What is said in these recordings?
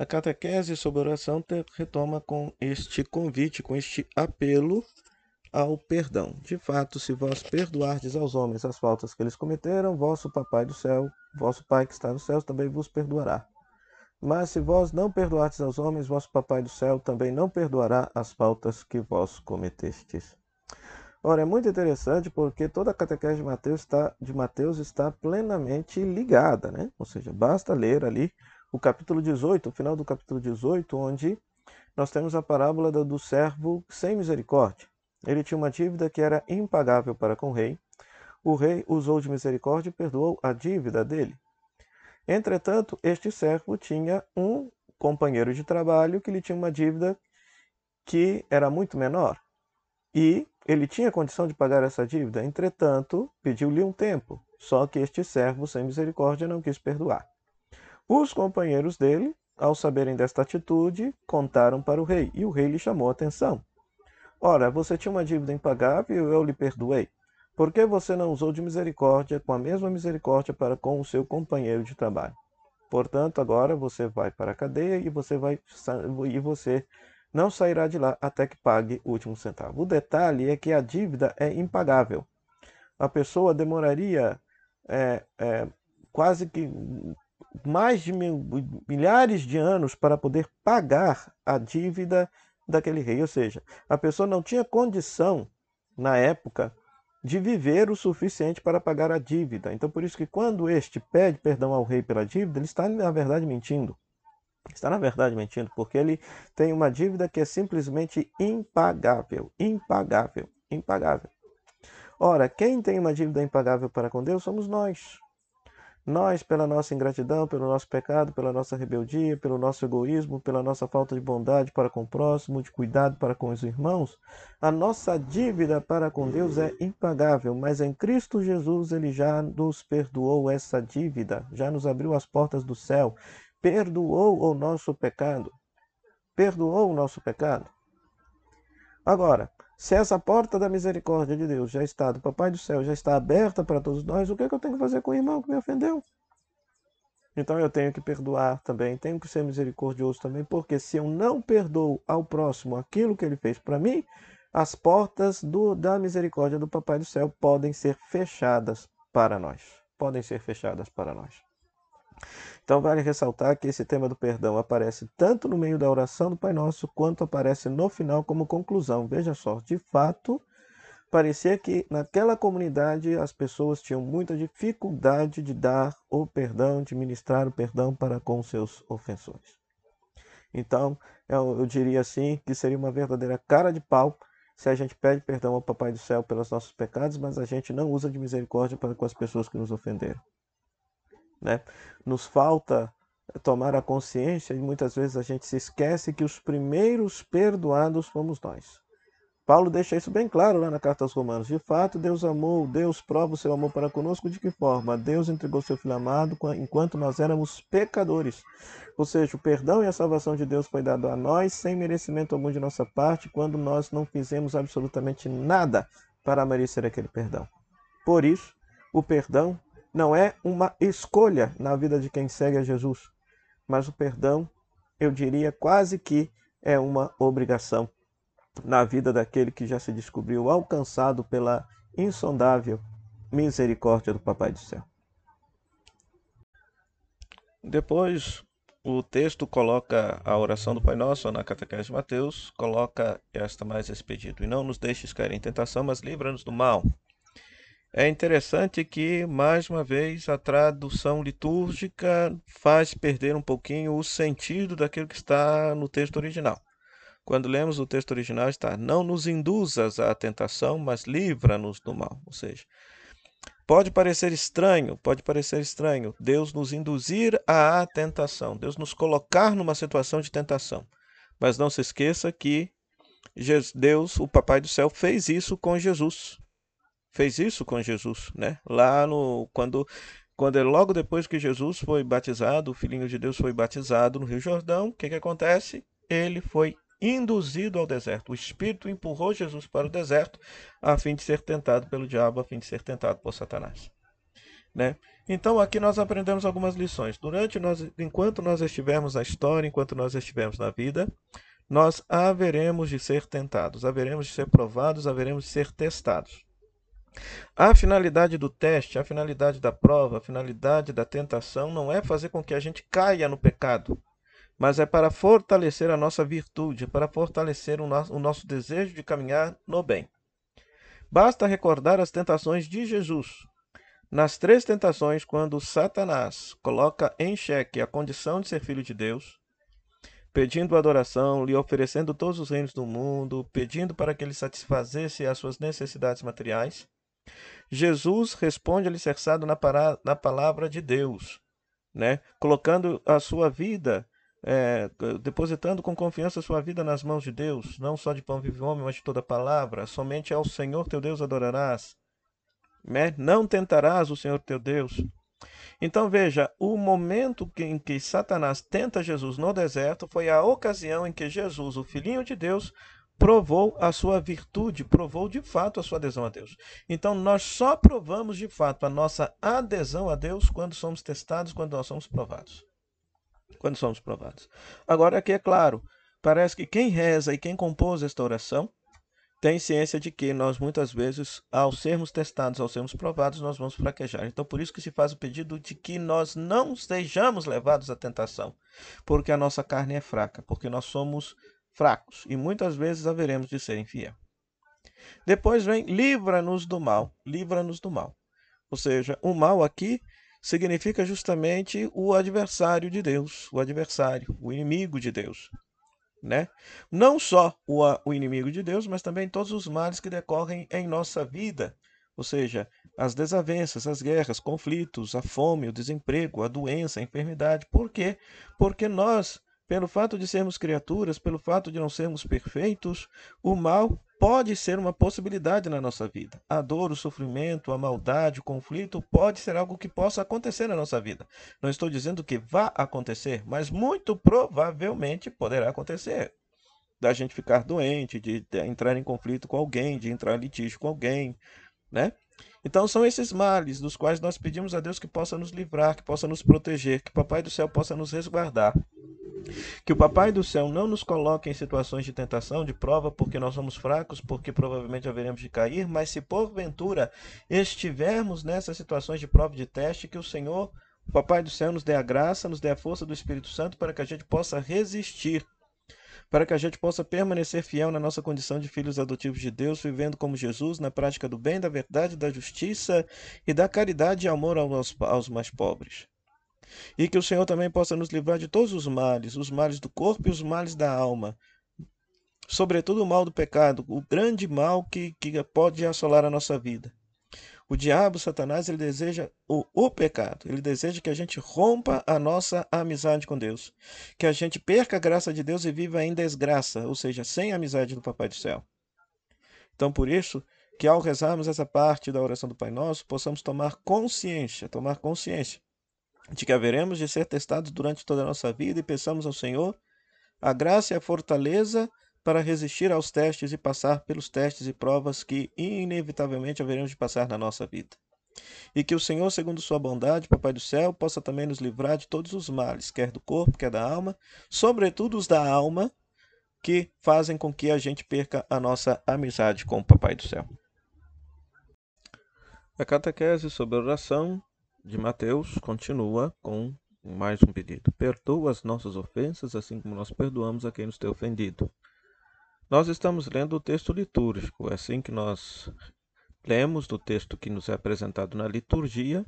A catequese sobre oração retoma com este convite, com este apelo ao perdão. De fato, se vós perdoardes aos homens as faltas que eles cometeram, vosso Papai do céu, vosso Pai que está no céu, também vos perdoará. Mas se vós não perdoardes aos homens, vosso Papai do céu também não perdoará as faltas que vós cometestes. Ora, é muito interessante porque toda a catequese de Mateus está, de Mateus está plenamente ligada, né? Ou seja, basta ler ali o capítulo 18, o final do capítulo 18, onde nós temos a parábola do servo sem misericórdia. Ele tinha uma dívida que era impagável para com o rei. O rei usou de misericórdia e perdoou a dívida dele. Entretanto, este servo tinha um companheiro de trabalho que lhe tinha uma dívida que era muito menor. E ele tinha condição de pagar essa dívida. Entretanto, pediu-lhe um tempo. Só que este servo sem misericórdia não quis perdoar. Os companheiros dele, ao saberem desta atitude, contaram para o rei, e o rei lhe chamou a atenção. Ora, você tinha uma dívida impagável e eu lhe perdoei. Por que você não usou de misericórdia com a mesma misericórdia para com o seu companheiro de trabalho? Portanto, agora você vai para a cadeia e você vai e você não sairá de lá até que pague o último centavo. O detalhe é que a dívida é impagável. A pessoa demoraria é, é, quase que mais de mil, milhares de anos para poder pagar a dívida daquele rei. Ou seja, a pessoa não tinha condição, na época, de viver o suficiente para pagar a dívida. Então, por isso que quando este pede perdão ao rei pela dívida, ele está, na verdade, mentindo. Está, na verdade, mentindo, porque ele tem uma dívida que é simplesmente impagável. Impagável. Impagável. Ora, quem tem uma dívida impagável para com Deus somos nós. Nós, pela nossa ingratidão, pelo nosso pecado, pela nossa rebeldia, pelo nosso egoísmo, pela nossa falta de bondade para com o próximo, de cuidado para com os irmãos, a nossa dívida para com Deus é impagável, mas em Cristo Jesus ele já nos perdoou essa dívida, já nos abriu as portas do céu, perdoou o nosso pecado. Perdoou o nosso pecado. Agora, se essa porta da misericórdia de Deus já está, do Papai do Céu, já está aberta para todos nós, o que, é que eu tenho que fazer com o irmão que me ofendeu? Então eu tenho que perdoar também, tenho que ser misericordioso também, porque se eu não perdoo ao próximo aquilo que ele fez para mim, as portas do, da misericórdia do Papai do Céu podem ser fechadas para nós. Podem ser fechadas para nós. Então vale ressaltar que esse tema do perdão aparece tanto no meio da oração do Pai Nosso, quanto aparece no final como conclusão. Veja só, de fato, parecia que naquela comunidade as pessoas tinham muita dificuldade de dar o perdão, de ministrar o perdão para com seus ofensores. Então, eu, eu diria assim que seria uma verdadeira cara de pau se a gente pede perdão ao Papai do Céu pelos nossos pecados, mas a gente não usa de misericórdia para com as pessoas que nos ofenderam. Né? Nos falta tomar a consciência e muitas vezes a gente se esquece que os primeiros perdoados fomos nós. Paulo deixa isso bem claro lá na carta aos Romanos. De fato, Deus amou, Deus prova o seu amor para conosco de que forma? Deus entregou seu filho amado enquanto nós éramos pecadores. Ou seja, o perdão e a salvação de Deus foi dado a nós sem merecimento algum de nossa parte, quando nós não fizemos absolutamente nada para merecer aquele perdão. Por isso, o perdão não é uma escolha na vida de quem segue a Jesus, mas o perdão, eu diria quase que é uma obrigação na vida daquele que já se descobriu alcançado pela insondável misericórdia do Papai do Céu. Depois, o texto coloca a oração do Pai Nosso na catequese de Mateus, coloca esta mais expedito. E não nos deixes cair em tentação, mas livra-nos do mal. É interessante que, mais uma vez, a tradução litúrgica faz perder um pouquinho o sentido daquilo que está no texto original. Quando lemos o texto original, está: Não nos induzas à tentação, mas livra-nos do mal. Ou seja, pode parecer estranho, pode parecer estranho Deus nos induzir à tentação, Deus nos colocar numa situação de tentação. Mas não se esqueça que Deus, o Papai do Céu, fez isso com Jesus fez isso com Jesus, né? Lá no quando quando é logo depois que Jesus foi batizado, o filhinho de Deus foi batizado no Rio Jordão, o que que acontece? Ele foi induzido ao deserto. O Espírito empurrou Jesus para o deserto a fim de ser tentado pelo diabo, a fim de ser tentado por Satanás. Né? Então aqui nós aprendemos algumas lições. Durante nós, enquanto nós estivermos na história, enquanto nós estivermos na vida, nós haveremos de ser tentados, haveremos de ser provados, haveremos de ser testados. A finalidade do teste, a finalidade da prova, a finalidade da tentação não é fazer com que a gente caia no pecado, mas é para fortalecer a nossa virtude, para fortalecer o nosso, o nosso desejo de caminhar no bem. Basta recordar as tentações de Jesus, nas três tentações, quando Satanás coloca em xeque a condição de ser filho de Deus, pedindo adoração, lhe oferecendo todos os reinos do mundo, pedindo para que ele satisfazesse as suas necessidades materiais, Jesus responde alicerçado na, na palavra de Deus, né? colocando a sua vida, é, depositando com confiança a sua vida nas mãos de Deus, não só de pão vive homem, mas de toda palavra, somente ao Senhor teu Deus adorarás né? Não tentarás o Senhor teu Deus. Então veja, o momento em que Satanás tenta Jesus no deserto foi a ocasião em que Jesus, o Filhinho de Deus, provou a sua virtude, provou de fato a sua adesão a Deus. Então nós só provamos de fato a nossa adesão a Deus quando somos testados, quando nós somos provados. Quando somos provados. Agora aqui é claro, parece que quem reza e quem compôs esta oração tem ciência de que nós muitas vezes, ao sermos testados, ao sermos provados, nós vamos fraquejar. Então, por isso que se faz o pedido de que nós não sejamos levados à tentação, porque a nossa carne é fraca, porque nós somos fracos e muitas vezes haveremos de ser infiel. Depois vem livra-nos do mal, livra-nos do mal. Ou seja, o mal aqui significa justamente o adversário de Deus, o adversário, o inimigo de Deus né? Não só o, o inimigo de Deus, mas também todos os males que decorrem em nossa vida, ou seja, as desavenças, as guerras, conflitos, a fome, o desemprego, a doença, a enfermidade. Por quê? Porque nós, pelo fato de sermos criaturas, pelo fato de não sermos perfeitos, o mal pode ser uma possibilidade na nossa vida. A dor, o sofrimento, a maldade, o conflito pode ser algo que possa acontecer na nossa vida. Não estou dizendo que vá acontecer, mas muito provavelmente poderá acontecer. Da gente ficar doente, de entrar em conflito com alguém, de entrar em litígio com alguém, né? Então são esses males dos quais nós pedimos a Deus que possa nos livrar, que possa nos proteger, que o Papai do céu possa nos resguardar. Que o Papai do céu não nos coloque em situações de tentação, de prova, porque nós somos fracos, porque provavelmente haveremos de cair, mas se porventura estivermos nessas situações de prova de teste, que o Senhor, o Papai do céu, nos dê a graça, nos dê a força do Espírito Santo para que a gente possa resistir para que a gente possa permanecer fiel na nossa condição de filhos adotivos de Deus, vivendo como Jesus, na prática do bem, da verdade, da justiça e da caridade e amor aos, aos mais pobres. E que o Senhor também possa nos livrar de todos os males, os males do corpo e os males da alma. Sobretudo o mal do pecado, o grande mal que, que pode assolar a nossa vida. O diabo, Satanás, ele deseja o, o pecado. Ele deseja que a gente rompa a nossa amizade com Deus. Que a gente perca a graça de Deus e viva em desgraça, ou seja, sem a amizade do Papai do Céu. Então, por isso, que ao rezarmos essa parte da oração do Pai Nosso, possamos tomar consciência, tomar consciência de que haveremos de ser testados durante toda a nossa vida e peçamos ao Senhor a graça e a fortaleza para resistir aos testes e passar pelos testes e provas que inevitavelmente haveremos de passar na nossa vida. E que o Senhor, segundo sua bondade, Papai do céu, possa também nos livrar de todos os males, quer do corpo, quer da alma, sobretudo os da alma, que fazem com que a gente perca a nossa amizade com o Papai do céu. A catequese sobre a oração de Mateus continua com mais um pedido. Perdoa as nossas ofensas, assim como nós perdoamos a quem nos tem ofendido. Nós estamos lendo o texto litúrgico, é assim que nós lemos do texto que nos é apresentado na liturgia,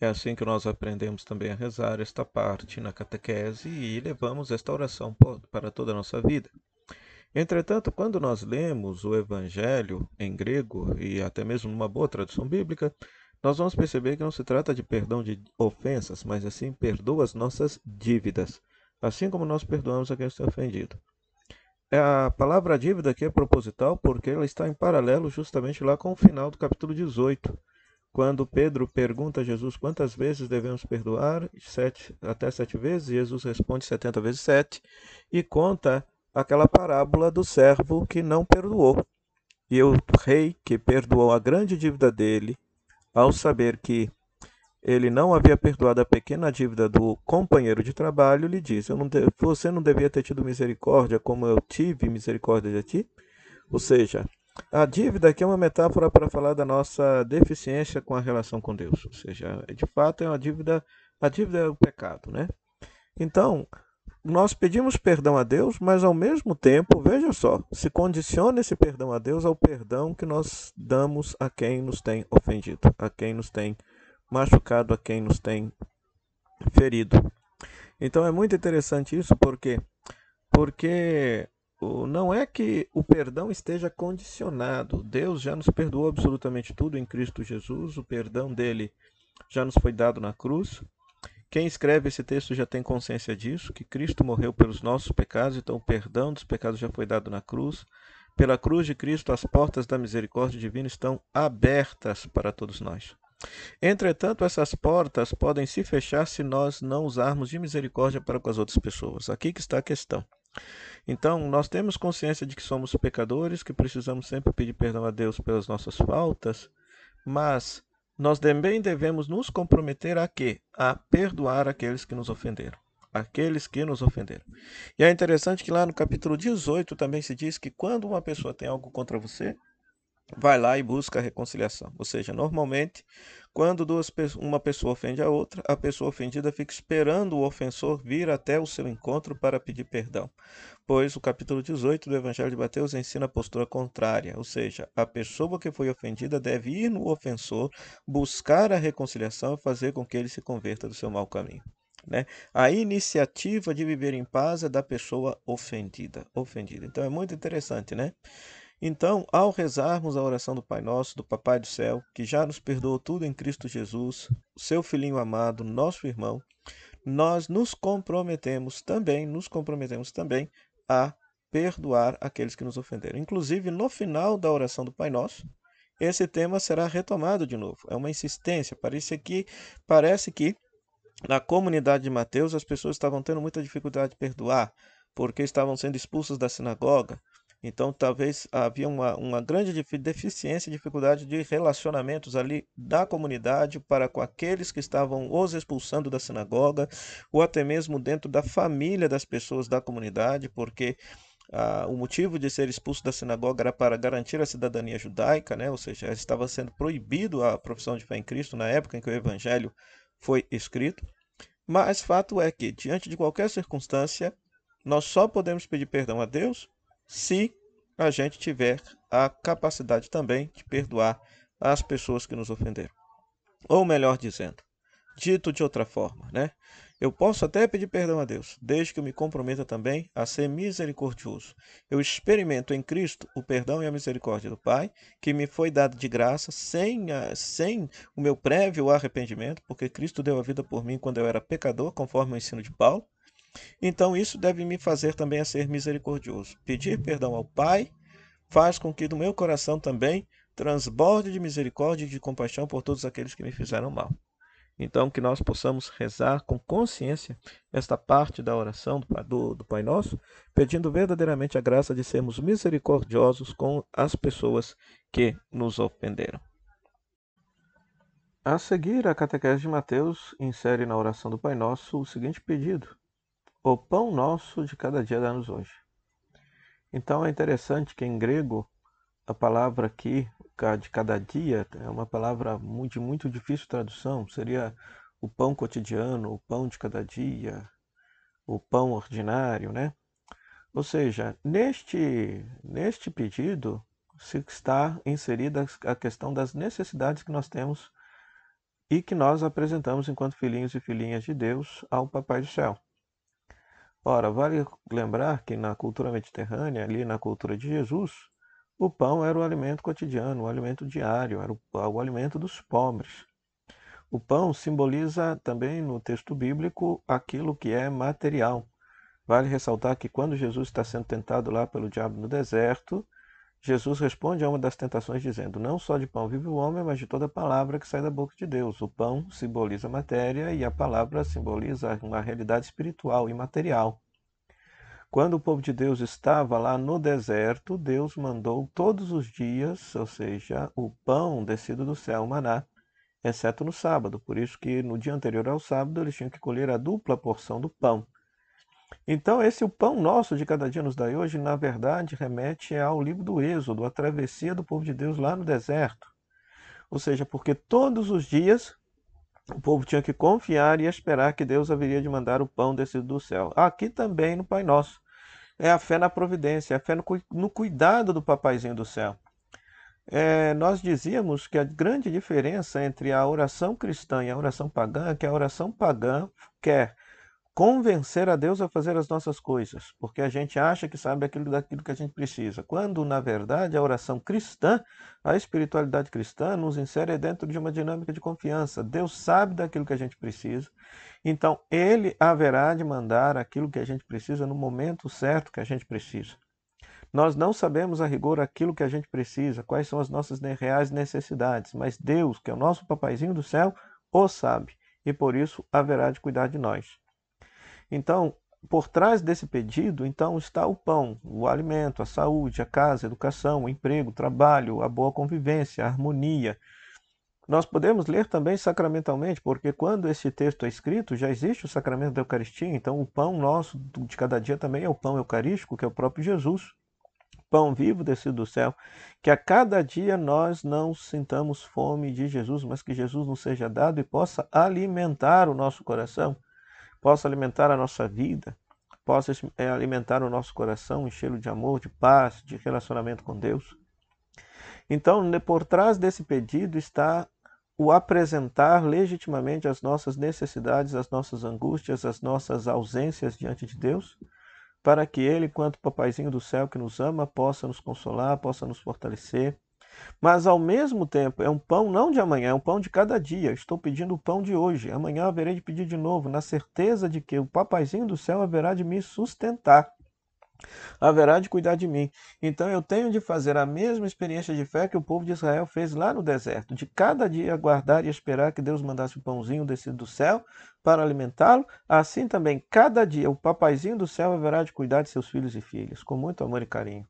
é assim que nós aprendemos também a rezar esta parte na catequese e levamos esta oração para toda a nossa vida. Entretanto, quando nós lemos o Evangelho em grego e até mesmo numa boa tradução bíblica, nós vamos perceber que não se trata de perdão de ofensas, mas assim perdoa as nossas dívidas, assim como nós perdoamos a quem está ofendido. É, a palavra dívida aqui é proposital porque ela está em paralelo justamente lá com o final do capítulo 18, quando Pedro pergunta a Jesus quantas vezes devemos perdoar, sete, até sete vezes, Jesus responde setenta vezes sete, e conta aquela parábola do servo que não perdoou. E o rei que perdoou a grande dívida dele ao saber que ele não havia perdoado a pequena dívida do companheiro de trabalho, lhe disse: não de... Você não devia ter tido misericórdia como eu tive misericórdia de ti? Ou seja, a dívida aqui é uma metáfora para falar da nossa deficiência com a relação com Deus. Ou seja, de fato é uma dívida, a dívida é o pecado, né? Então, nós pedimos perdão a Deus, mas ao mesmo tempo, veja só, se condiciona esse perdão a Deus ao perdão que nós damos a quem nos tem ofendido, a quem nos tem machucado, a quem nos tem ferido. Então é muito interessante isso porque porque não é que o perdão esteja condicionado. Deus já nos perdoou absolutamente tudo em Cristo Jesus, o perdão dele já nos foi dado na cruz. Quem escreve esse texto já tem consciência disso, que Cristo morreu pelos nossos pecados, então o perdão dos pecados já foi dado na cruz. Pela cruz de Cristo, as portas da misericórdia divina estão abertas para todos nós. Entretanto, essas portas podem se fechar se nós não usarmos de misericórdia para com as outras pessoas. Aqui que está a questão. Então, nós temos consciência de que somos pecadores, que precisamos sempre pedir perdão a Deus pelas nossas faltas, mas nós também devemos nos comprometer a quê? A perdoar aqueles que nos ofenderam. Aqueles que nos ofenderam. E é interessante que lá no capítulo 18 também se diz que quando uma pessoa tem algo contra você, vai lá e busca a reconciliação. Ou seja, normalmente, quando duas, uma pessoa ofende a outra, a pessoa ofendida fica esperando o ofensor vir até o seu encontro para pedir perdão. Pois o capítulo 18 do Evangelho de Mateus ensina a postura contrária, ou seja, a pessoa que foi ofendida deve ir no ofensor, buscar a reconciliação e fazer com que ele se converta do seu mau caminho. Né? A iniciativa de viver em paz é da pessoa ofendida. ofendida. Então é muito interessante, né? Então, ao rezarmos a oração do Pai Nosso, do Papai do Céu, que já nos perdoou tudo em Cristo Jesus, seu filhinho amado, nosso irmão, nós nos comprometemos também, nos comprometemos também a perdoar aqueles que nos ofenderam. Inclusive, no final da oração do Pai Nosso, esse tema será retomado de novo. É uma insistência. Parece que, parece que na comunidade de Mateus as pessoas estavam tendo muita dificuldade de perdoar, porque estavam sendo expulsas da sinagoga, então, talvez havia uma, uma grande deficiência, dificuldade de relacionamentos ali da comunidade para com aqueles que estavam os expulsando da sinagoga, ou até mesmo dentro da família das pessoas da comunidade, porque ah, o motivo de ser expulso da sinagoga era para garantir a cidadania judaica, né? ou seja, estava sendo proibido a profissão de fé em Cristo na época em que o evangelho foi escrito. Mas fato é que, diante de qualquer circunstância, nós só podemos pedir perdão a Deus se a gente tiver a capacidade também de perdoar as pessoas que nos ofenderam. Ou melhor dizendo, dito de outra forma, né? Eu posso até pedir perdão a Deus, desde que eu me comprometa também a ser misericordioso. Eu experimento em Cristo o perdão e a misericórdia do Pai, que me foi dado de graça, sem, a, sem o meu prévio arrependimento, porque Cristo deu a vida por mim quando eu era pecador, conforme o ensino de Paulo. Então isso deve me fazer também a ser misericordioso. Pedir perdão ao Pai faz com que do meu coração também transborde de misericórdia e de compaixão por todos aqueles que me fizeram mal. Então, que nós possamos rezar com consciência esta parte da oração do, do, do, Pai Nosso, pedindo verdadeiramente a graça de sermos misericordiosos com as pessoas que nos ofenderam. A seguir, a catequese de Mateus insere na oração do Pai Nosso o seguinte pedido: o pão nosso de cada dia dá-nos hoje. Então é interessante que em grego a palavra aqui, de cada dia, é uma palavra de muito difícil tradução. Seria o pão cotidiano, o pão de cada dia, o pão ordinário, né? Ou seja, neste, neste pedido se está inserida a questão das necessidades que nós temos e que nós apresentamos enquanto filhinhos e filhinhas de Deus ao Papai do Céu. Ora, vale lembrar que na cultura mediterrânea, ali na cultura de Jesus, o pão era o alimento cotidiano, o alimento diário, era o, o alimento dos pobres. O pão simboliza também no texto bíblico aquilo que é material. Vale ressaltar que quando Jesus está sendo tentado lá pelo diabo no deserto, Jesus responde a uma das tentações dizendo: Não só de pão vive o homem, mas de toda palavra que sai da boca de Deus. O pão simboliza a matéria e a palavra simboliza uma realidade espiritual e material. Quando o povo de Deus estava lá no deserto, Deus mandou todos os dias, ou seja, o pão descido do céu, o maná, exceto no sábado. Por isso que no dia anterior ao sábado eles tinham que colher a dupla porção do pão. Então, esse o pão nosso de cada dia nos dai hoje, na verdade, remete ao livro do Êxodo, a travessia do povo de Deus lá no deserto. Ou seja, porque todos os dias o povo tinha que confiar e esperar que Deus haveria de mandar o pão descido do céu. Aqui também no Pai Nosso. É a fé na providência, é a fé no, no cuidado do papaizinho do céu. É, nós dizíamos que a grande diferença entre a oração cristã e a oração pagã é que a oração pagã quer convencer a Deus a fazer as nossas coisas, porque a gente acha que sabe aquilo daquilo que a gente precisa, quando na verdade a oração cristã, a espiritualidade cristã nos insere dentro de uma dinâmica de confiança. Deus sabe daquilo que a gente precisa, então ele haverá de mandar aquilo que a gente precisa no momento certo que a gente precisa. Nós não sabemos a rigor aquilo que a gente precisa, quais são as nossas reais necessidades, mas Deus, que é o nosso papaizinho do céu, o sabe, e por isso haverá de cuidar de nós. Então, por trás desse pedido, então está o pão, o alimento, a saúde, a casa, a educação, o emprego, o trabalho, a boa convivência, a harmonia. Nós podemos ler também sacramentalmente, porque quando esse texto é escrito, já existe o sacramento da Eucaristia, então o pão nosso de cada dia também é o pão eucarístico, que é o próprio Jesus, pão vivo descido do céu, que a cada dia nós não sintamos fome de Jesus, mas que Jesus nos seja dado e possa alimentar o nosso coração possa alimentar a nossa vida, possa é, alimentar o nosso coração, enchê-lo de amor, de paz, de relacionamento com Deus. Então, por trás desse pedido está o apresentar legitimamente as nossas necessidades, as nossas angústias, as nossas ausências diante de Deus, para que Ele, quanto Papaizinho do céu que nos ama, possa nos consolar, possa nos fortalecer, mas ao mesmo tempo, é um pão não de amanhã, é um pão de cada dia. Estou pedindo o pão de hoje. Amanhã haverei de pedir de novo, na certeza de que o papaizinho do céu haverá de me sustentar. Haverá de cuidar de mim. Então eu tenho de fazer a mesma experiência de fé que o povo de Israel fez lá no deserto, de cada dia aguardar e esperar que Deus mandasse o pãozinho descido do céu para alimentá-lo. Assim também, cada dia, o papaizinho do céu haverá de cuidar de seus filhos e filhas, com muito amor e carinho.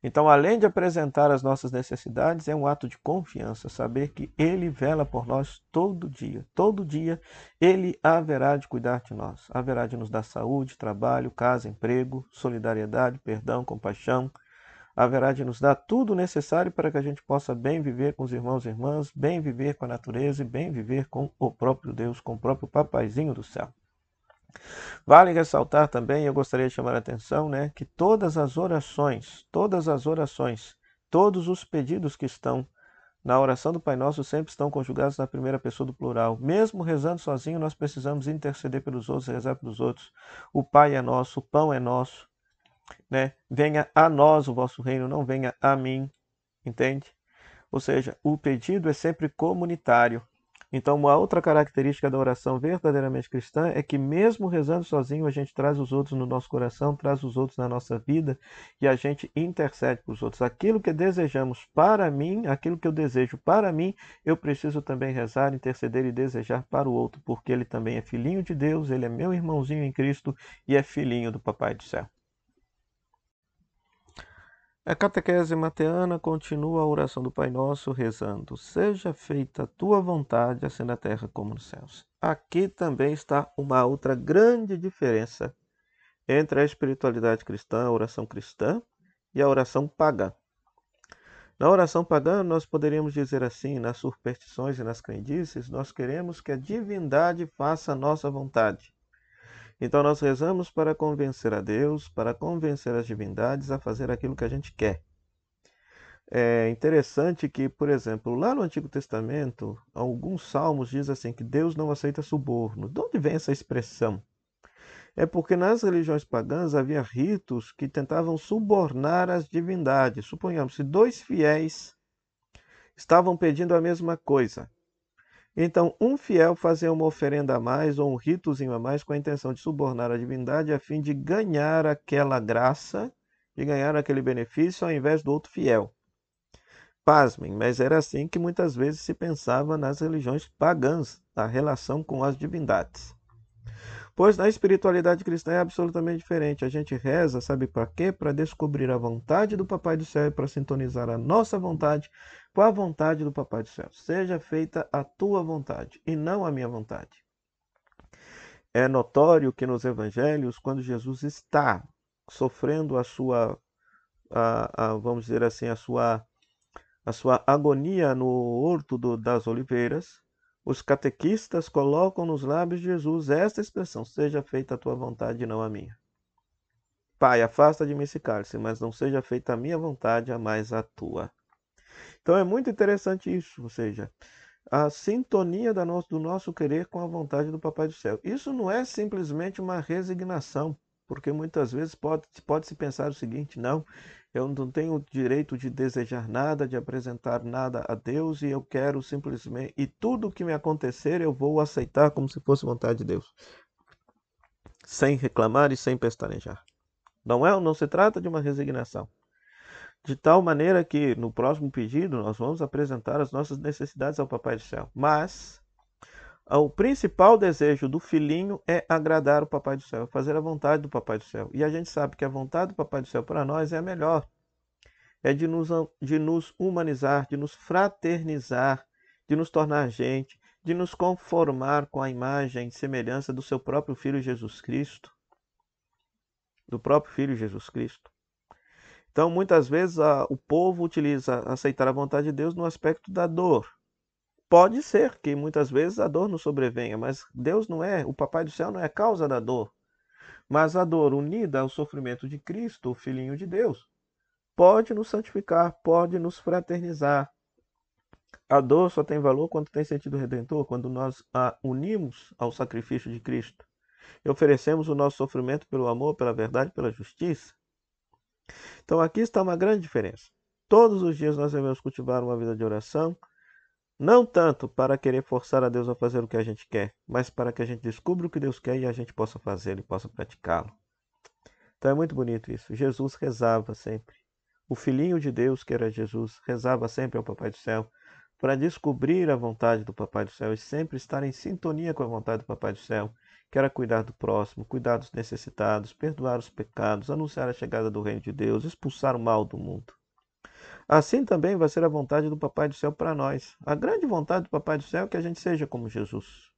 Então, além de apresentar as nossas necessidades, é um ato de confiança, saber que Ele vela por nós todo dia. Todo dia Ele haverá de cuidar de nós, haverá de nos dar saúde, trabalho, casa, emprego, solidariedade, perdão, compaixão. Haverá de nos dar tudo necessário para que a gente possa bem viver com os irmãos e irmãs, bem viver com a natureza e bem viver com o próprio Deus, com o próprio Papaizinho do céu. Vale ressaltar também, eu gostaria de chamar a atenção, né, que todas as orações, todas as orações, todos os pedidos que estão na oração do Pai Nosso sempre estão conjugados na primeira pessoa do plural. Mesmo rezando sozinho, nós precisamos interceder pelos outros, rezar pelos outros. O Pai é nosso, o pão é nosso, né? Venha a nós o vosso reino, não venha a mim, entende? Ou seja, o pedido é sempre comunitário. Então, uma outra característica da oração verdadeiramente cristã é que, mesmo rezando sozinho, a gente traz os outros no nosso coração, traz os outros na nossa vida e a gente intercede para os outros. Aquilo que desejamos para mim, aquilo que eu desejo para mim, eu preciso também rezar, interceder e desejar para o outro, porque ele também é filhinho de Deus, ele é meu irmãozinho em Cristo e é filhinho do Papai do Céu. A catequese mateana continua a oração do Pai Nosso rezando: Seja feita a tua vontade, assim na terra como nos céus. Aqui também está uma outra grande diferença entre a espiritualidade cristã, a oração cristã e a oração pagã. Na oração pagã, nós poderíamos dizer assim, nas superstições e nas crendices, nós queremos que a divindade faça a nossa vontade. Então nós rezamos para convencer a Deus, para convencer as divindades a fazer aquilo que a gente quer. É interessante que, por exemplo, lá no Antigo Testamento, alguns salmos dizem assim que Deus não aceita suborno. De onde vem essa expressão? É porque nas religiões pagãs havia ritos que tentavam subornar as divindades. Suponhamos, se dois fiéis estavam pedindo a mesma coisa, então, um fiel fazia uma oferenda a mais ou um ritozinho a mais com a intenção de subornar a divindade a fim de ganhar aquela graça, de ganhar aquele benefício ao invés do outro fiel. Pasmem, mas era assim que muitas vezes se pensava nas religiões pagãs, a relação com as divindades. Pois na espiritualidade cristã é absolutamente diferente. A gente reza, sabe para quê? Para descobrir a vontade do Papai do Céu e para sintonizar a nossa vontade com a vontade do Papai do Céu. Seja feita a tua vontade e não a minha vontade. É notório que nos evangelhos, quando Jesus está sofrendo a sua, a, a, vamos dizer assim, a sua, a sua agonia no horto do, das oliveiras, os catequistas colocam nos lábios de Jesus esta expressão: Seja feita a tua vontade e não a minha. Pai, afasta de mim esse cálice, mas não seja feita a minha vontade, a mais a tua. Então é muito interessante isso, ou seja, a sintonia do nosso querer com a vontade do Papai do Céu. Isso não é simplesmente uma resignação, porque muitas vezes pode, pode se pensar o seguinte: não, eu não tenho o direito de desejar nada, de apresentar nada a Deus e eu quero simplesmente. E tudo que me acontecer eu vou aceitar como se fosse vontade de Deus. Sem reclamar e sem pestanejar. Não é, não se trata de uma resignação. De tal maneira que no próximo pedido nós vamos apresentar as nossas necessidades ao Papai do Céu. Mas o principal desejo do filhinho é agradar o Papai do Céu, fazer a vontade do Papai do Céu. E a gente sabe que a vontade do Papai do Céu para nós é a melhor. É de nos, de nos humanizar, de nos fraternizar, de nos tornar gente, de nos conformar com a imagem e semelhança do seu próprio Filho Jesus Cristo. Do próprio Filho Jesus Cristo. Então, muitas vezes, a, o povo utiliza aceitar a vontade de Deus no aspecto da dor Pode ser que muitas vezes a dor nos sobrevenha, mas Deus não é, o Papai do Céu não é a causa da dor. Mas a dor unida ao sofrimento de Cristo, o Filhinho de Deus, pode nos santificar, pode nos fraternizar. A dor só tem valor quando tem sentido redentor, quando nós a unimos ao sacrifício de Cristo e oferecemos o nosso sofrimento pelo amor, pela verdade, pela justiça. Então aqui está uma grande diferença. Todos os dias nós devemos cultivar uma vida de oração, não tanto para querer forçar a Deus a fazer o que a gente quer, mas para que a gente descubra o que Deus quer e a gente possa fazer e possa praticá-lo. Então é muito bonito isso. Jesus rezava sempre. O filhinho de Deus, que era Jesus, rezava sempre ao Papai do Céu para descobrir a vontade do Papai do Céu e sempre estar em sintonia com a vontade do Papai do Céu, que era cuidar do próximo, cuidar dos necessitados, perdoar os pecados, anunciar a chegada do reino de Deus, expulsar o mal do mundo. Assim também vai ser a vontade do Papai do Céu para nós. A grande vontade do Papai do Céu é que a gente seja como Jesus.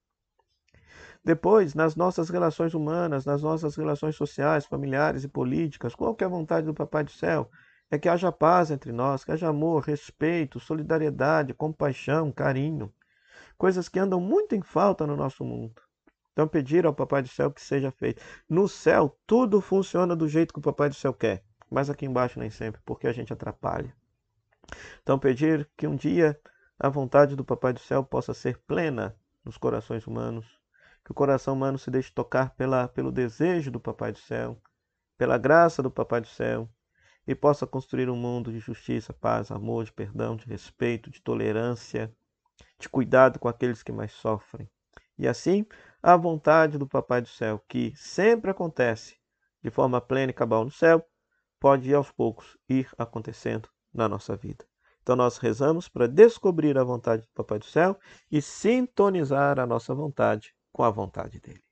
Depois, nas nossas relações humanas, nas nossas relações sociais, familiares e políticas, qual que é a vontade do Papai do Céu? É que haja paz entre nós, que haja amor, respeito, solidariedade, compaixão, carinho. Coisas que andam muito em falta no nosso mundo. Então, pedir ao Papai do Céu que seja feito. No céu, tudo funciona do jeito que o Papai do Céu quer, mas aqui embaixo nem sempre, porque a gente atrapalha. Então, pedir que um dia a vontade do Papai do Céu possa ser plena nos corações humanos, que o coração humano se deixe tocar pela, pelo desejo do Papai do Céu, pela graça do Papai do Céu, e possa construir um mundo de justiça, paz, amor, de perdão, de respeito, de tolerância, de cuidado com aqueles que mais sofrem. E assim, a vontade do Papai do Céu, que sempre acontece de forma plena e cabal no céu, pode aos poucos ir acontecendo na nossa vida. Então nós rezamos para descobrir a vontade do Papai do Céu e sintonizar a nossa vontade com a vontade dele.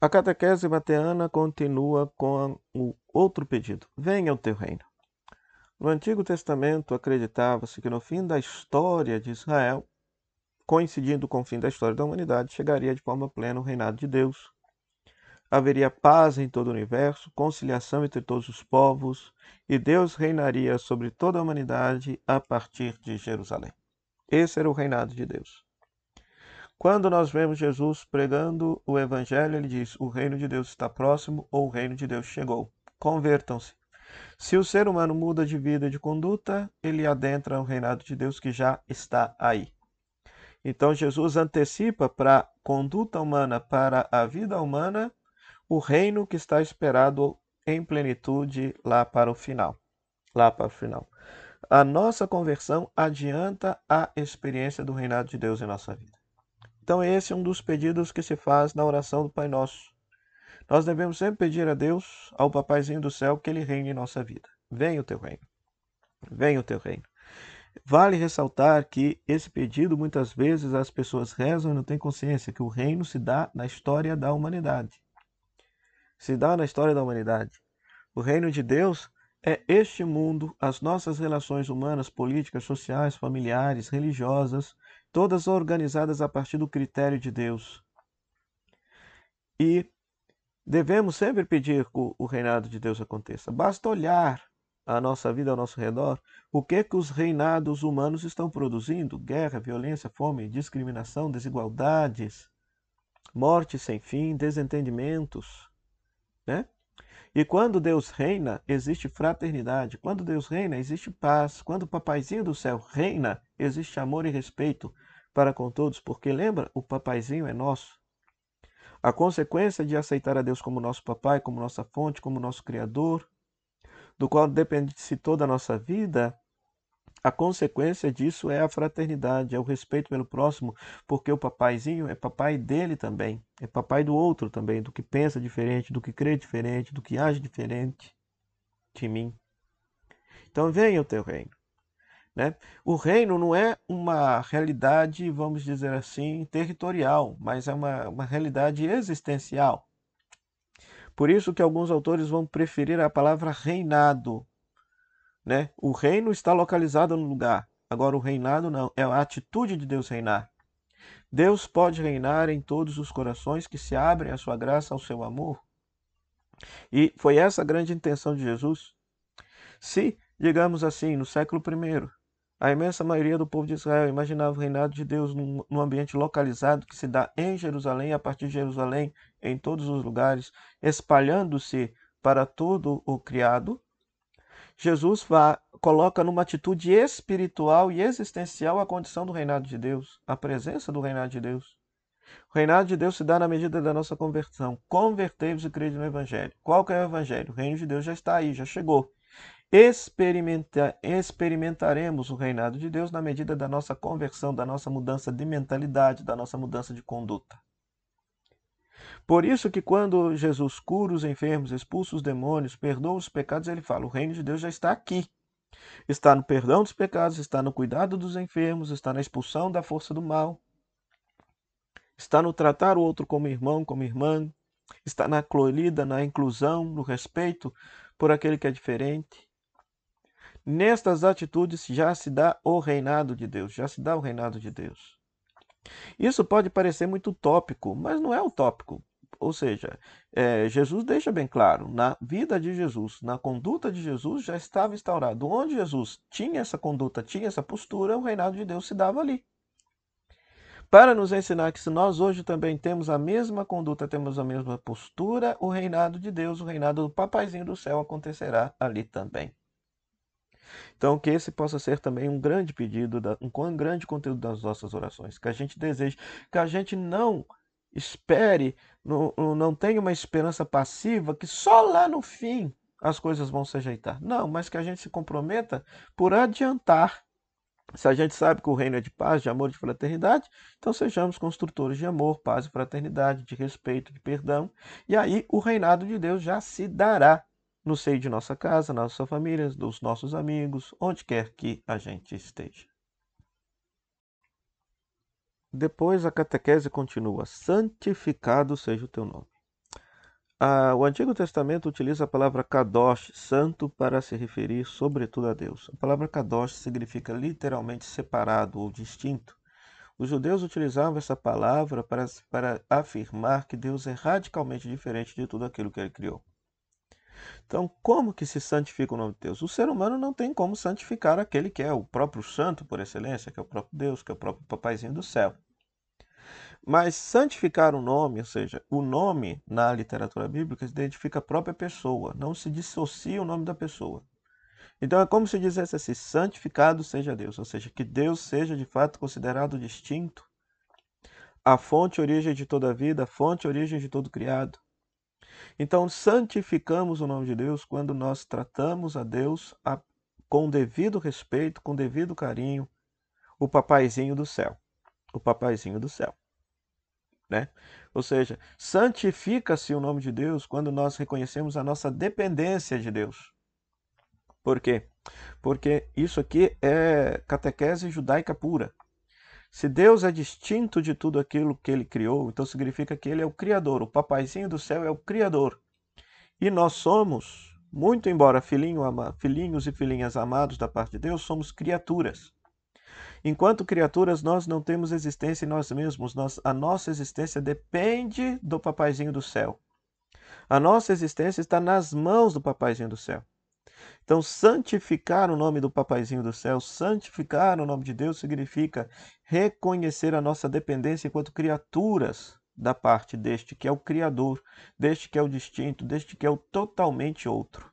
A catequese mateana continua com o outro pedido: venha o teu reino. No Antigo Testamento acreditava-se que no fim da história de Israel, coincidindo com o fim da história da humanidade, chegaria de forma plena o reinado de Deus, haveria paz em todo o universo, conciliação entre todos os povos, e Deus reinaria sobre toda a humanidade a partir de Jerusalém. Esse era o reinado de Deus. Quando nós vemos Jesus pregando o Evangelho, ele diz: O reino de Deus está próximo ou o reino de Deus chegou. Convertam-se. Se o ser humano muda de vida e de conduta, ele adentra o reinado de Deus que já está aí. Então Jesus antecipa para a conduta humana, para a vida humana, o reino que está esperado em plenitude lá para o final. Lá para o final. A nossa conversão adianta a experiência do reinado de Deus em nossa vida. Então, esse é um dos pedidos que se faz na oração do Pai Nosso. Nós devemos sempre pedir a Deus, ao Papaizinho do céu, que Ele reine em nossa vida. Venha o teu reino. Venha o teu reino. Vale ressaltar que esse pedido muitas vezes as pessoas rezam e não têm consciência que o reino se dá na história da humanidade. Se dá na história da humanidade. O reino de Deus é este mundo, as nossas relações humanas, políticas, sociais, familiares, religiosas, todas organizadas a partir do critério de Deus. E devemos sempre pedir que o reinado de Deus aconteça. Basta olhar a nossa vida ao nosso redor, o que que os reinados humanos estão produzindo? Guerra, violência, fome, discriminação, desigualdades, morte sem fim, desentendimentos, né? E quando Deus reina, existe fraternidade. Quando Deus reina, existe paz. Quando o papaizinho do céu reina, existe amor e respeito para com todos, porque lembra, o papaizinho é nosso. A consequência de aceitar a Deus como nosso papai, como nossa fonte, como nosso criador, do qual depende-se toda a nossa vida, a consequência disso é a fraternidade, é o respeito pelo próximo, porque o papaizinho é papai dele também, é papai do outro também, do que pensa diferente, do que crê diferente, do que age diferente de mim. Então venha o teu reino. Né? O reino não é uma realidade, vamos dizer assim, territorial, mas é uma, uma realidade existencial. Por isso que alguns autores vão preferir a palavra reinado. Né? O reino está localizado no lugar, agora o reinado não, é a atitude de Deus reinar. Deus pode reinar em todos os corações que se abrem à sua graça, ao seu amor. E foi essa a grande intenção de Jesus. Se, digamos assim, no século I, a imensa maioria do povo de Israel imaginava o reinado de Deus num, num, ambiente localizado que se dá em Jerusalém, a partir de Jerusalém, em todos os lugares, espalhando-se para todo o criado. Jesus vá, coloca numa atitude espiritual e existencial a condição do reinado de Deus, a presença do reinado de Deus. O reinado de Deus se dá na medida da nossa conversão. Convertei-vos e crede no Evangelho. Qual que é o Evangelho? O reino de Deus já está aí, já chegou. Experimenta, experimentaremos o reinado de Deus na medida da nossa conversão, da nossa mudança de mentalidade, da nossa mudança de conduta. Por isso que quando Jesus cura os enfermos, expulsa os demônios, perdoa os pecados, ele fala: o reino de Deus já está aqui. Está no perdão dos pecados, está no cuidado dos enfermos, está na expulsão da força do mal, está no tratar o outro como irmão, como irmã, está na acolhida, na inclusão, no respeito por aquele que é diferente. Nestas atitudes já se dá o reinado de Deus, já se dá o reinado de Deus. Isso pode parecer muito utópico, mas não é utópico. Ou seja, é, Jesus deixa bem claro, na vida de Jesus, na conduta de Jesus, já estava instaurado. Onde Jesus tinha essa conduta, tinha essa postura, o reinado de Deus se dava ali. Para nos ensinar que se nós hoje também temos a mesma conduta, temos a mesma postura, o reinado de Deus, o reinado do papaizinho do céu acontecerá ali também. Então, que esse possa ser também um grande pedido, um grande conteúdo das nossas orações, que a gente deseje, que a gente não espere, não, não tenha uma esperança passiva que só lá no fim as coisas vão se ajeitar. Não, mas que a gente se comprometa por adiantar. Se a gente sabe que o reino é de paz, de amor, de fraternidade, então sejamos construtores de amor, paz e fraternidade, de respeito, de perdão, e aí o reinado de Deus já se dará no seio de nossa casa, nossa família, dos nossos amigos, onde quer que a gente esteja. Depois a catequese continua: santificado seja o teu nome. Ah, o Antigo Testamento utiliza a palavra kadosh, santo, para se referir sobretudo a Deus. A palavra kadosh significa literalmente separado ou distinto. Os judeus utilizavam essa palavra para, para afirmar que Deus é radicalmente diferente de tudo aquilo que ele criou. Então, como que se santifica o nome de Deus? O ser humano não tem como santificar aquele que é o próprio santo por excelência, que é o próprio Deus, que é o próprio papaizinho do céu. Mas santificar o nome, ou seja, o nome na literatura bíblica identifica a própria pessoa, não se dissocia o nome da pessoa. Então é como se dissesse assim: santificado seja Deus, ou seja, que Deus seja de fato considerado distinto, a fonte origem de toda a vida, a fonte origem de todo criado. Então, santificamos o nome de Deus quando nós tratamos a Deus a, com devido respeito, com devido carinho, o papaizinho do céu. O papaizinho do céu. Né? Ou seja, santifica-se o nome de Deus quando nós reconhecemos a nossa dependência de Deus. Por quê? Porque isso aqui é catequese judaica pura. Se Deus é distinto de tudo aquilo que ele criou, então significa que ele é o criador. O papaizinho do céu é o criador. E nós somos, muito embora filhinho, filhinhos e filhinhas amados da parte de Deus, somos criaturas. Enquanto criaturas, nós não temos existência em nós mesmos. Nós, a nossa existência depende do papaizinho do céu. A nossa existência está nas mãos do papaizinho do céu. Então, santificar o nome do Papaizinho do céu, santificar o nome de Deus, significa reconhecer a nossa dependência enquanto criaturas da parte deste que é o Criador, deste que é o distinto, deste que é o totalmente outro.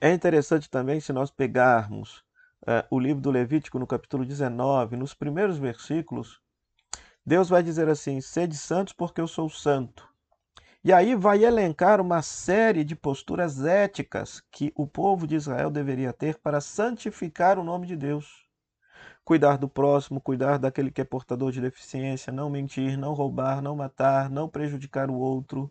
É interessante também se nós pegarmos uh, o livro do Levítico, no capítulo 19, nos primeiros versículos, Deus vai dizer assim: Sede santos, porque eu sou santo. E aí vai elencar uma série de posturas éticas que o povo de Israel deveria ter para santificar o nome de Deus. Cuidar do próximo, cuidar daquele que é portador de deficiência, não mentir, não roubar, não matar, não prejudicar o outro.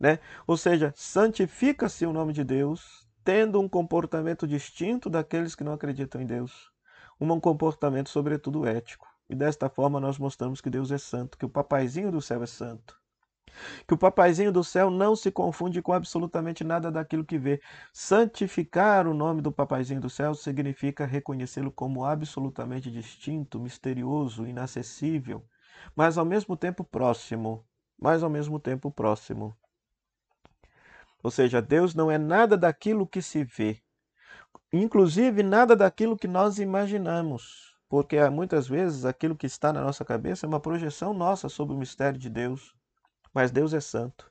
Né? Ou seja, santifica-se o nome de Deus, tendo um comportamento distinto daqueles que não acreditam em Deus. Um comportamento, sobretudo, ético. E desta forma nós mostramos que Deus é santo, que o papaizinho do céu é santo que o papaizinho do céu não se confunde com absolutamente nada daquilo que vê. Santificar o nome do papaizinho do céu significa reconhecê-lo como absolutamente distinto, misterioso, inacessível, mas ao mesmo tempo próximo, mas ao mesmo tempo próximo. Ou seja, Deus não é nada daquilo que se vê, inclusive nada daquilo que nós imaginamos, porque muitas vezes aquilo que está na nossa cabeça é uma projeção nossa sobre o mistério de Deus. Mas Deus é santo.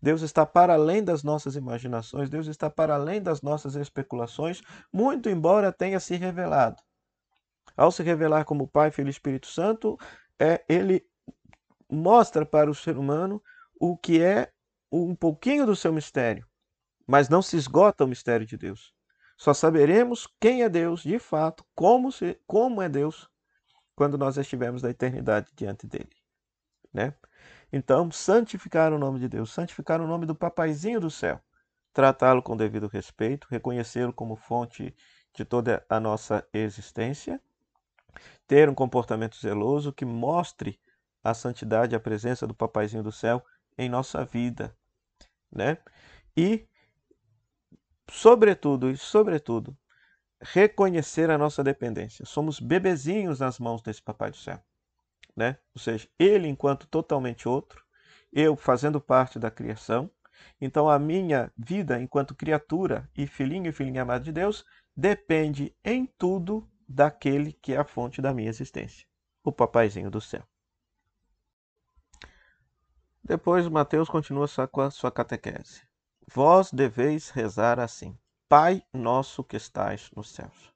Deus está para além das nossas imaginações, Deus está para além das nossas especulações, muito embora tenha se revelado. Ao se revelar como Pai, Filho e Espírito Santo, é, ele mostra para o ser humano o que é um pouquinho do seu mistério, mas não se esgota o mistério de Deus. Só saberemos quem é Deus de fato, como, se, como é Deus, quando nós estivermos na eternidade diante dele. Né? Então, santificar o nome de Deus, santificar o nome do papaizinho do céu, tratá-lo com devido respeito, reconhecê-lo como fonte de toda a nossa existência, ter um comportamento zeloso que mostre a santidade, a presença do papaizinho do céu em nossa vida, né? E sobretudo, e sobretudo, reconhecer a nossa dependência. Somos bebezinhos nas mãos desse papai do céu né? Ou seja, ele enquanto totalmente outro, eu fazendo parte da criação. Então a minha vida enquanto criatura e filhinho e filhinha amada de Deus depende em tudo daquele que é a fonte da minha existência, o papaizinho do céu. Depois Mateus continua com a sua catequese. Vós deveis rezar assim: Pai nosso que estais nos céus.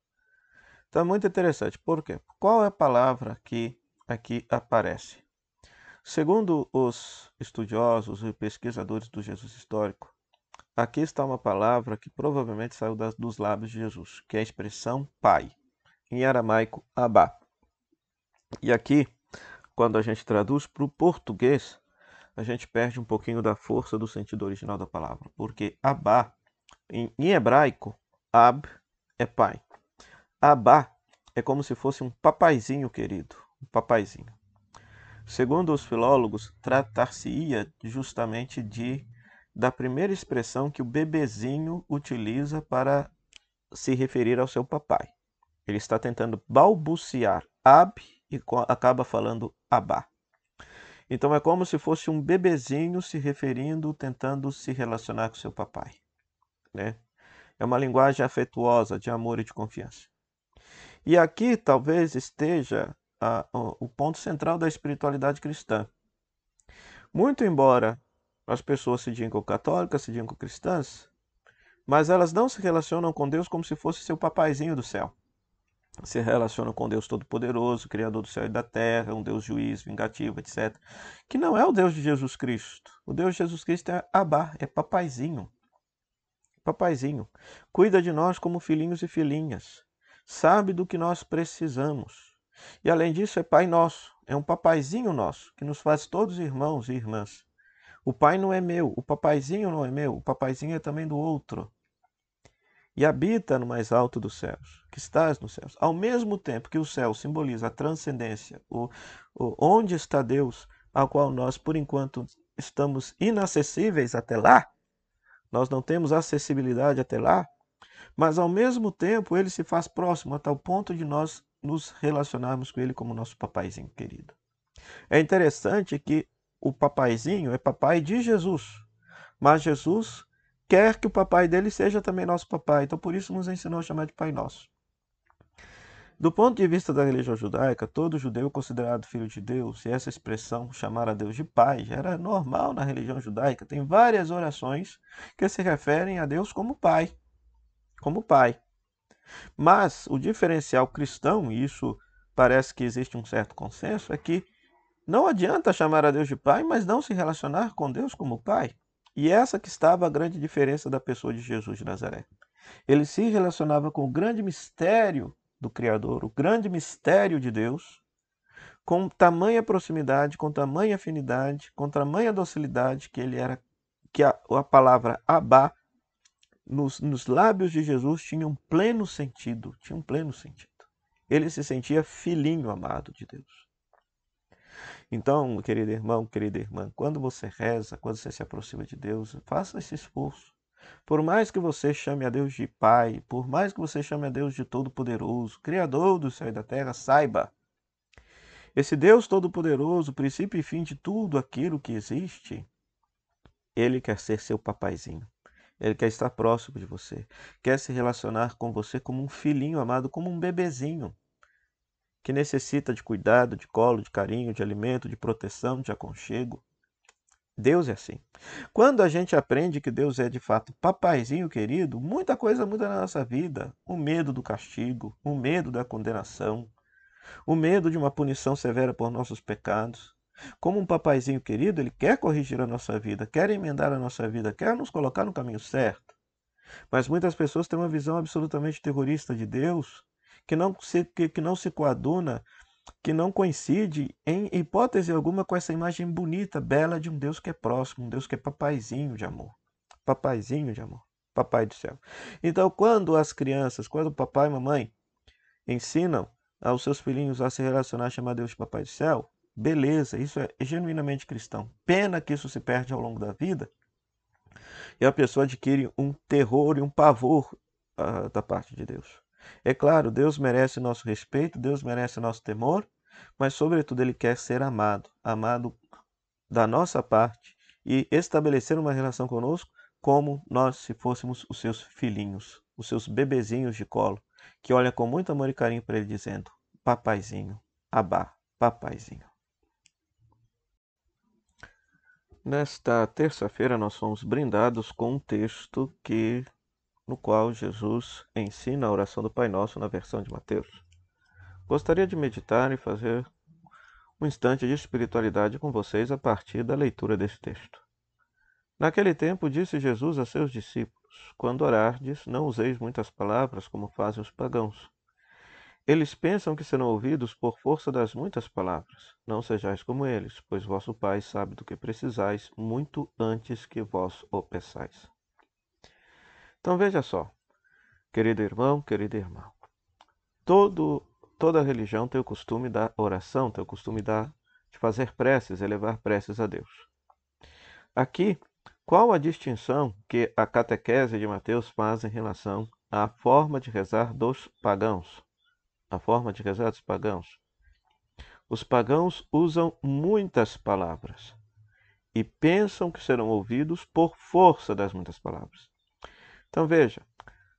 Então é muito interessante. Por quê? Qual é a palavra que aqui aparece. Segundo os estudiosos e pesquisadores do Jesus histórico, aqui está uma palavra que provavelmente saiu das, dos lábios de Jesus, que é a expressão pai, em aramaico abá. E aqui, quando a gente traduz para o português, a gente perde um pouquinho da força do sentido original da palavra, porque abá, em, em hebraico, ab é pai. Abá é como se fosse um papaizinho querido, o papaizinho. Segundo os filólogos, tratar-se-ia justamente de da primeira expressão que o bebezinho utiliza para se referir ao seu papai. Ele está tentando balbuciar ab e acaba falando abá. Então é como se fosse um bebezinho se referindo, tentando se relacionar com seu papai. Né? É uma linguagem afetuosa, de amor e de confiança. E aqui talvez esteja a, o ponto central da espiritualidade cristã. Muito embora as pessoas se digam católicas, se digam cristãs, mas elas não se relacionam com Deus como se fosse seu papaizinho do céu. Se relacionam com Deus Todo-Poderoso, Criador do céu e da terra, um Deus juiz, vingativo, etc. Que não é o Deus de Jesus Cristo. O Deus de Jesus Cristo é Abá, é papaizinho. Papaizinho. Cuida de nós como filhinhos e filhinhas. Sabe do que nós precisamos. E além disso, é Pai Nosso, é um papaizinho nosso, que nos faz todos irmãos e irmãs. O pai não é meu, o papaizinho não é meu, o papaizinho é também do outro. e habita no mais alto dos céus, que estás nos céus. Ao mesmo tempo que o céu simboliza a transcendência, o, o onde está Deus, ao qual nós, por enquanto, estamos inacessíveis até lá, nós não temos acessibilidade até lá, mas ao mesmo tempo ele se faz próximo a tal ponto de nós nos relacionarmos com ele como nosso papaizinho querido. É interessante que o papaizinho é papai de Jesus, mas Jesus quer que o papai dele seja também nosso papai, então por isso nos ensinou a chamar de Pai Nosso. Do ponto de vista da religião judaica, todo judeu considerado filho de Deus, e essa expressão chamar a Deus de Pai era normal na religião judaica. Tem várias orações que se referem a Deus como Pai. Como Pai. Mas o diferencial cristão, e isso parece que existe um certo consenso, é que não adianta chamar a Deus de Pai, mas não se relacionar com Deus como Pai. E essa que estava a grande diferença da pessoa de Jesus de Nazaré. Ele se relacionava com o grande mistério do Criador, o grande mistério de Deus, com tamanha proximidade, com tamanha afinidade, com tamanha docilidade que ele era, que a, a palavra Abá nos, nos lábios de Jesus tinha um pleno sentido, tinha um pleno sentido. Ele se sentia filhinho amado de Deus. Então, querido irmão, querida irmã, quando você reza, quando você se aproxima de Deus, faça esse esforço. Por mais que você chame a Deus de Pai, por mais que você chame a Deus de Todo-Poderoso, Criador do céu e da terra, saiba. Esse Deus Todo-Poderoso, princípio e fim de tudo aquilo que existe, ele quer ser seu papaizinho. Ele quer estar próximo de você, quer se relacionar com você como um filhinho amado, como um bebezinho que necessita de cuidado, de colo, de carinho, de alimento, de proteção, de aconchego. Deus é assim. Quando a gente aprende que Deus é de fato papaizinho querido, muita coisa muda na nossa vida. O medo do castigo, o medo da condenação, o medo de uma punição severa por nossos pecados. Como um papaizinho querido, ele quer corrigir a nossa vida, quer emendar a nossa vida, quer nos colocar no caminho certo. Mas muitas pessoas têm uma visão absolutamente terrorista de Deus, que não se, que, que não se coaduna que não coincide em hipótese alguma com essa imagem bonita, bela de um Deus que é próximo, um Deus que é papaizinho de amor. Papaizinho de amor. Papai do céu. Então, quando as crianças, quando o papai e mamãe ensinam aos seus filhinhos a se relacionar, chamar Deus de papai do céu, beleza, isso é genuinamente cristão. Pena que isso se perde ao longo da vida e a pessoa adquire um terror e um pavor uh, da parte de Deus. É claro, Deus merece nosso respeito, Deus merece nosso temor, mas, sobretudo, Ele quer ser amado, amado da nossa parte e estabelecer uma relação conosco como nós se fôssemos os seus filhinhos, os seus bebezinhos de colo, que olha com muito amor e carinho para Ele, dizendo: Papaizinho, abá, papaizinho. Nesta terça-feira, nós fomos brindados com um texto que no qual Jesus ensina a oração do Pai Nosso na versão de Mateus. Gostaria de meditar e fazer um instante de espiritualidade com vocês a partir da leitura desse texto. Naquele tempo disse Jesus a seus discípulos: Quando orardes, não useis muitas palavras como fazem os pagãos. Eles pensam que serão ouvidos por força das muitas palavras. Não sejais como eles, pois vosso Pai sabe do que precisais muito antes que vós o peçais. Então veja só, querido irmão, querida irmã, todo, toda religião tem o costume da oração, tem o costume da, de fazer preces, elevar preces a Deus. Aqui, qual a distinção que a catequese de Mateus faz em relação à forma de rezar dos pagãos? A forma de rezar dos pagãos. Os pagãos usam muitas palavras e pensam que serão ouvidos por força das muitas palavras. Então veja,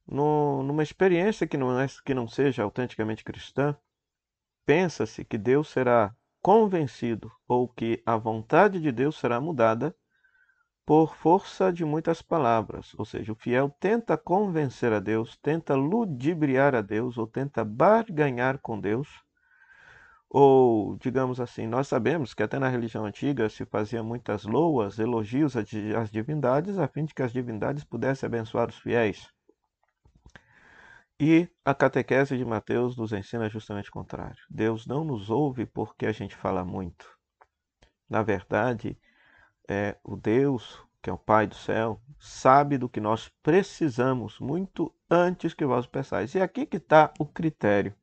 no, numa experiência que não, é, que não seja autenticamente cristã, pensa-se que Deus será convencido ou que a vontade de Deus será mudada por força de muitas palavras. Ou seja, o fiel tenta convencer a Deus, tenta ludibriar a Deus ou tenta barganhar com Deus. Ou, digamos assim, nós sabemos que até na religião antiga se fazia muitas loas, elogios às divindades, a fim de que as divindades pudessem abençoar os fiéis. E a catequese de Mateus nos ensina justamente o contrário. Deus não nos ouve porque a gente fala muito. Na verdade, é o Deus que é o Pai do céu, sabe do que nós precisamos muito antes que vós peçais. E aqui que está o critério.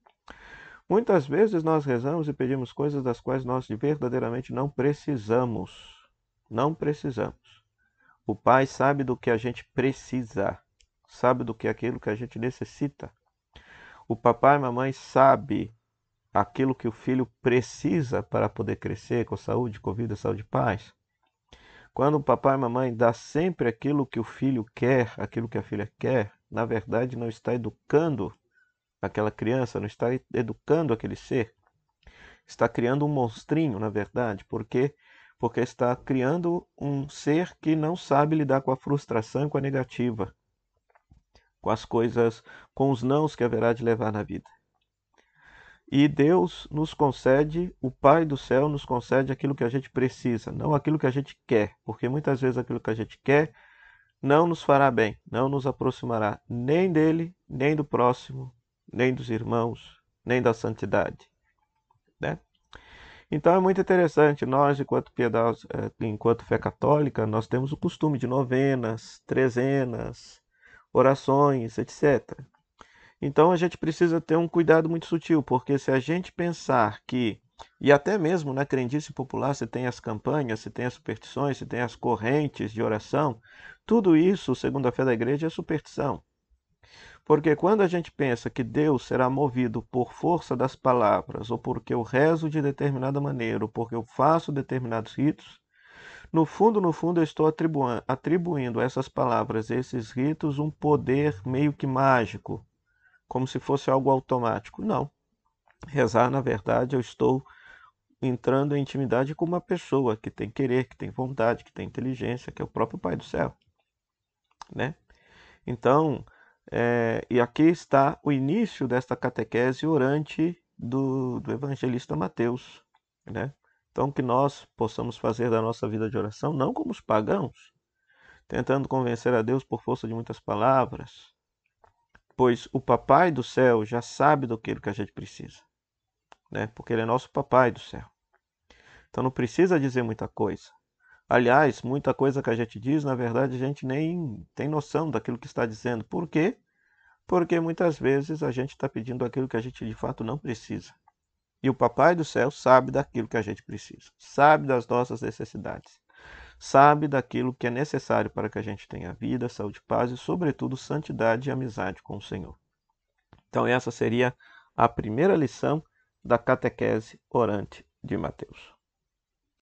Muitas vezes nós rezamos e pedimos coisas das quais nós verdadeiramente não precisamos. Não precisamos. O Pai sabe do que a gente precisa, sabe do que é aquilo que a gente necessita. O papai e mamãe sabe aquilo que o filho precisa para poder crescer com saúde, com vida, saúde e paz. Quando o papai e mamãe dá sempre aquilo que o filho quer, aquilo que a filha quer, na verdade não está educando aquela criança, não está educando aquele ser. Está criando um monstrinho, na verdade, porque porque está criando um ser que não sabe lidar com a frustração com a negativa, com as coisas, com os nãos que haverá de levar na vida. E Deus nos concede, o Pai do céu nos concede aquilo que a gente precisa, não aquilo que a gente quer, porque muitas vezes aquilo que a gente quer não nos fará bem, não nos aproximará nem dele, nem do próximo, nem dos irmãos, nem da santidade. Né? Então é muito interessante, nós, enquanto piedade, eh, enquanto fé católica, nós temos o costume de novenas, trezenas, orações, etc. Então a gente precisa ter um cuidado muito sutil, porque se a gente pensar que, e até mesmo na crendice popular, se tem as campanhas, se tem as superstições, se tem as correntes de oração, tudo isso, segundo a fé da igreja, é superstição. Porque quando a gente pensa que Deus será movido por força das palavras, ou porque eu rezo de determinada maneira, ou porque eu faço determinados ritos, no fundo, no fundo, eu estou atribuindo a essas palavras, a esses ritos, um poder meio que mágico, como se fosse algo automático. Não. Rezar, na verdade, eu estou entrando em intimidade com uma pessoa que tem querer, que tem vontade, que tem inteligência, que é o próprio Pai do céu. Né? Então, é, e aqui está o início desta catequese orante do, do evangelista Mateus. Né? Então, que nós possamos fazer da nossa vida de oração, não como os pagãos, tentando convencer a Deus por força de muitas palavras, pois o Papai do céu já sabe do que a gente precisa, né? Porque ele é nosso Papai do céu. Então não precisa dizer muita coisa. Aliás, muita coisa que a gente diz, na verdade, a gente nem tem noção daquilo que está dizendo. Por quê? Porque muitas vezes a gente está pedindo aquilo que a gente de fato não precisa. E o Papai do céu sabe daquilo que a gente precisa, sabe das nossas necessidades sabe daquilo que é necessário para que a gente tenha vida, saúde, paz e, sobretudo, santidade e amizade com o Senhor. Então, essa seria a primeira lição da catequese orante de Mateus.